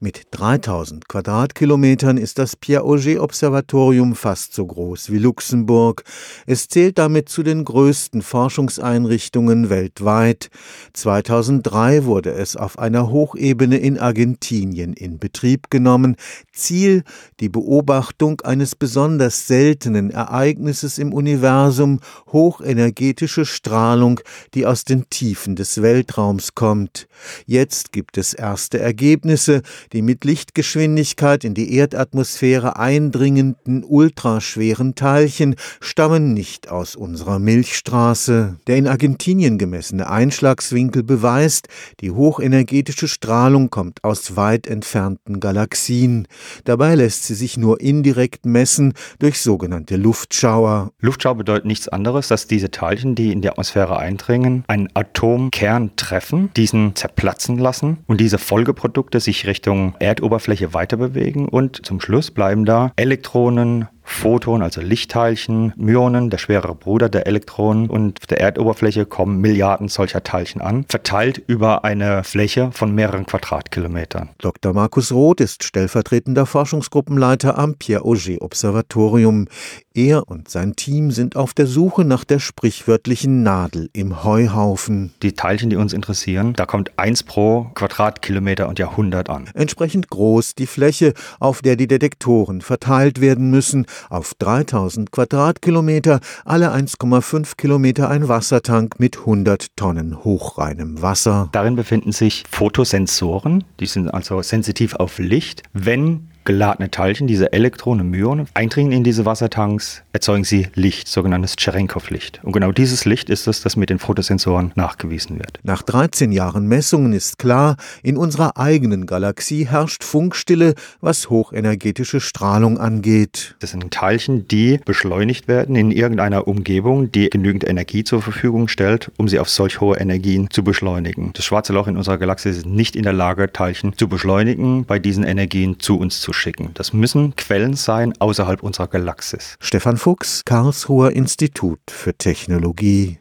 Mit 3000 Quadratkilometern ist das Pierre-Auger-Observatorium fast so groß wie Luxemburg. Es zählt damit zu den größten Forschungseinrichtungen weltweit. 2003 wurde es auf einer Hochebene in Argentinien in Betrieb genommen. Ziel die Beobachtung eines besonders seltenen Ereignisses im Universum, hochenergetische Strahlung, die aus den Tiefen des Weltraums kommt. Jetzt gibt es erste Ergebnisse, die mit Lichtgeschwindigkeit in die Erdatmosphäre eindringenden ultraschweren Teilchen stammen nicht aus unserer Milchstraße. Der in Argentinien gemessene Einschlagswinkel beweist, die hochenergetische Strahlung kommt aus weit entfernten Galaxien. Dabei lässt sie sich nur indirekt messen durch sogenannte Luftschauer. Luftschauer bedeutet nichts anderes, dass diese Teilchen, die in die Atmosphäre eindringen, einen Atomkern treffen, diesen zerplatzen lassen und diese Folgeprodukte sich Richtung Richtung Erdoberfläche weiter bewegen und zum Schluss bleiben da Elektronen, Photonen, also Lichtteilchen, Myonen, der schwerere Bruder der Elektronen und auf der Erdoberfläche kommen Milliarden solcher Teilchen an, verteilt über eine Fläche von mehreren Quadratkilometern. Dr. Markus Roth ist stellvertretender Forschungsgruppenleiter am Pierre-Auger Observatorium. Er und sein Team sind auf der Suche nach der sprichwörtlichen Nadel im Heuhaufen. Die Teilchen, die uns interessieren, da kommt eins pro Quadratkilometer und Jahrhundert an. Entsprechend groß die Fläche, auf der die Detektoren verteilt werden müssen, auf 3000 Quadratkilometer, alle 1,5 Kilometer ein Wassertank mit 100 Tonnen hochreinem Wasser. Darin befinden sich Photosensoren, die sind also sensitiv auf Licht. Wenn geladene Teilchen, diese Elektronen, Myonen, eindringen in diese Wassertanks, erzeugen sie Licht, sogenanntes Cherenkov-Licht. Und genau dieses Licht ist es, das mit den Fotosensoren nachgewiesen wird. Nach 13 Jahren Messungen ist klar, in unserer eigenen Galaxie herrscht Funkstille, was hochenergetische Strahlung angeht. Das sind Teilchen, die beschleunigt werden in irgendeiner Umgebung, die genügend Energie zur Verfügung stellt, um sie auf solch hohe Energien zu beschleunigen. Das schwarze Loch in unserer Galaxie ist nicht in der Lage, Teilchen zu beschleunigen, bei diesen Energien zu uns zu schicken. Das müssen Quellen sein außerhalb unserer Galaxis. Stefan Fuchs, Karlsruher Institut für Technologie